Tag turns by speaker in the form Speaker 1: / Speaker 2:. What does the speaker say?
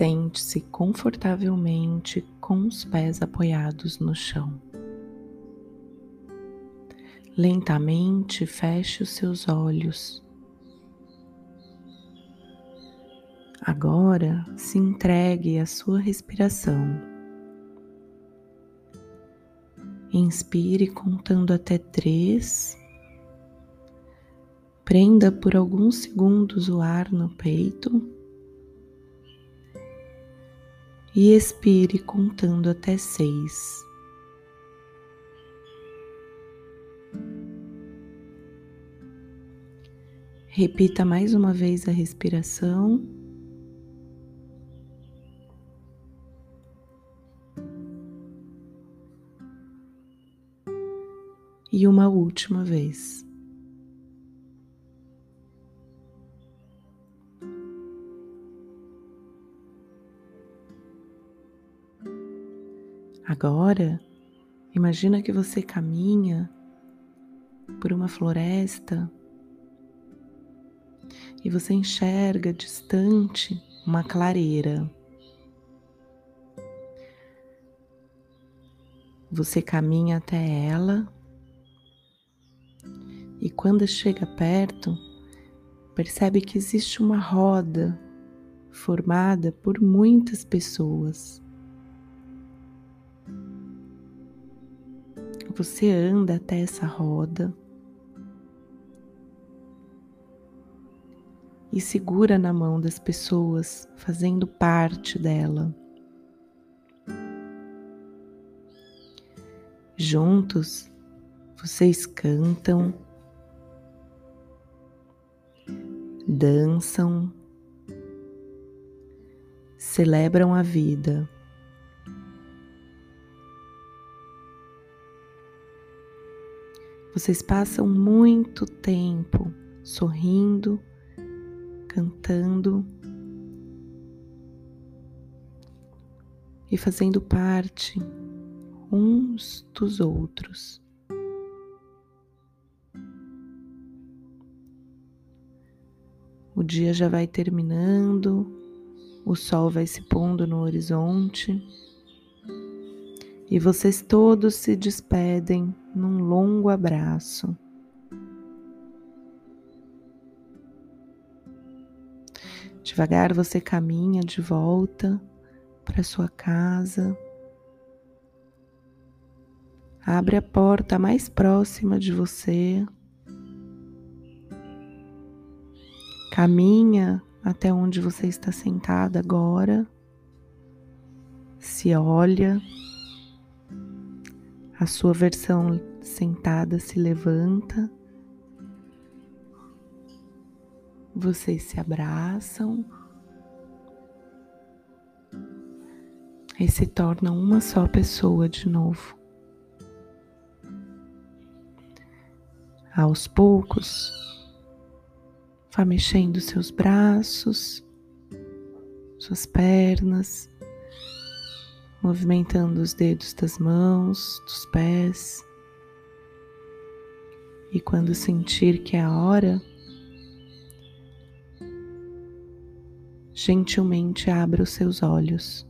Speaker 1: Sente-se confortavelmente com os pés apoiados no chão. Lentamente feche os seus olhos. Agora se entregue à sua respiração. Inspire contando até três. Prenda por alguns segundos o ar no peito e expire contando até seis. Repita mais uma vez a respiração. E uma última vez. Agora, imagina que você caminha por uma floresta e você enxerga distante uma clareira. Você caminha até ela e quando chega perto, percebe que existe uma roda formada por muitas pessoas. Você anda até essa roda e segura na mão das pessoas, fazendo parte dela. Juntos, vocês cantam, dançam, celebram a vida. Vocês passam muito tempo sorrindo, cantando e fazendo parte uns dos outros. O dia já vai terminando, o sol vai se pondo no horizonte e vocês todos se despedem num longo abraço. Devagar você caminha de volta para sua casa. Abre a porta mais próxima de você. Caminha até onde você está sentada agora. Se olha. A sua versão sentada se levanta. Vocês se abraçam e se tornam uma só pessoa de novo. Aos poucos, vá mexendo seus braços, suas pernas, movimentando os dedos das mãos, dos pés. E quando sentir que é a hora, gentilmente abra os seus olhos.